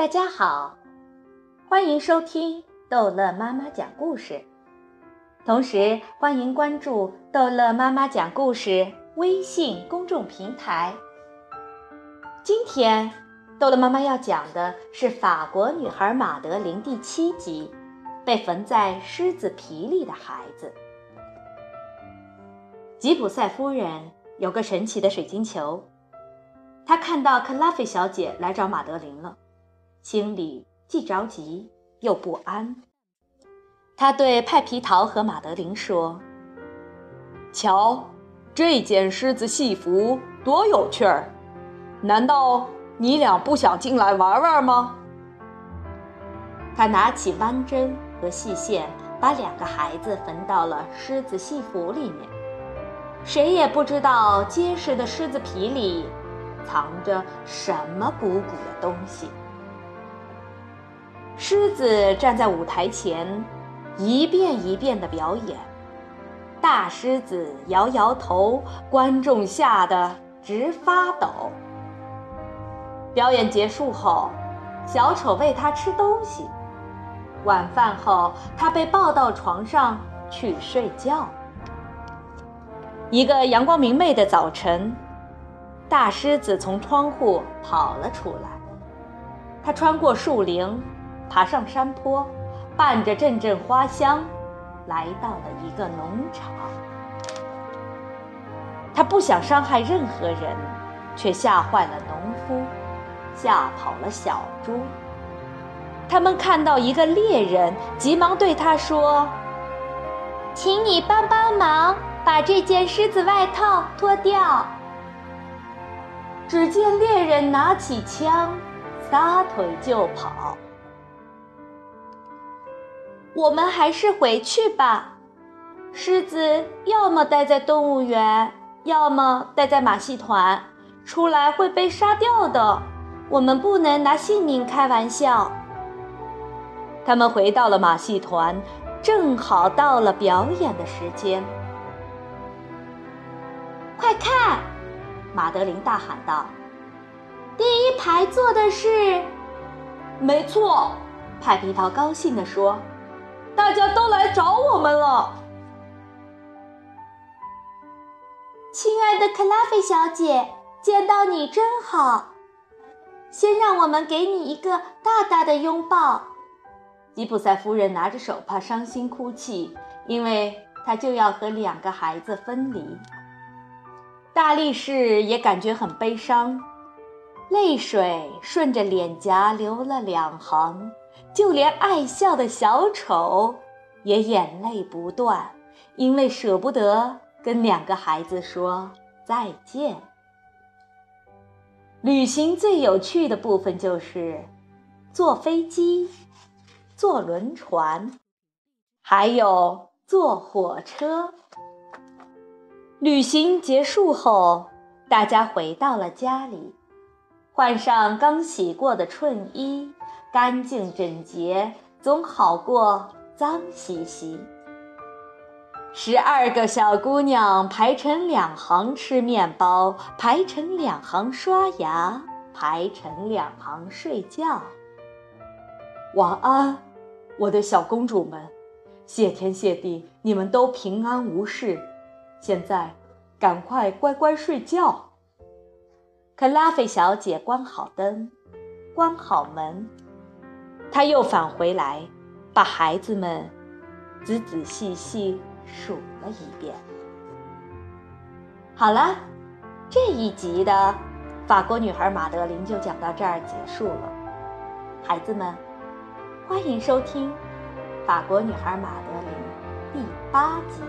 大家好，欢迎收听逗乐妈妈讲故事，同时欢迎关注逗乐妈妈讲故事微信公众平台。今天逗乐妈妈要讲的是法国女孩马德琳第七集，被缝在狮子皮里的孩子。吉普赛夫人有个神奇的水晶球，她看到克拉菲小姐来找马德琳了。心里既着急又不安。他对派皮桃和马德琳说：“瞧，这件狮子戏服多有趣儿！难道你俩不想进来玩玩吗？”他拿起弯针和细线，把两个孩子缝到了狮子戏服里面。谁也不知道结实的狮子皮里藏着什么鼓鼓的东西。狮子站在舞台前，一遍一遍地表演。大狮子摇摇头，观众吓得直发抖。表演结束后，小丑喂它吃东西。晚饭后，它被抱到床上去睡觉。一个阳光明媚的早晨，大狮子从窗户跑了出来。它穿过树林。爬上山坡，伴着阵阵花香，来到了一个农场。他不想伤害任何人，却吓坏了农夫，吓跑了小猪。他们看到一个猎人，急忙对他说：“请你帮帮忙，把这件狮子外套脱掉。”只见猎人拿起枪，撒腿就跑。我们还是回去吧。狮子要么待在动物园，要么待在马戏团，出来会被杀掉的。我们不能拿性命开玩笑。他们回到了马戏团，正好到了表演的时间。快看！马德琳大喊道：“第一排坐的是……没错。”派皮桃高兴地说。大家都来找我们了，亲爱的克拉菲小姐，见到你真好。先让我们给你一个大大的拥抱。吉普赛夫人拿着手帕伤心哭泣，因为她就要和两个孩子分离。大力士也感觉很悲伤，泪水顺着脸颊流了两行。就连爱笑的小丑也眼泪不断，因为舍不得跟两个孩子说再见。旅行最有趣的部分就是坐飞机、坐轮船，还有坐火车。旅行结束后，大家回到了家里，换上刚洗过的衬衣。干净整洁总好过脏兮兮。十二个小姑娘排成两行吃面包，排成两行刷牙，排成两行睡觉。晚安，我的小公主们！谢天谢地，你们都平安无事。现在，赶快乖乖睡觉。克拉菲小姐关好灯，关好门。她又返回来，把孩子们仔仔细细数了一遍。好了，这一集的法国女孩马德琳就讲到这儿结束了。孩子们，欢迎收听《法国女孩马德琳》第八集。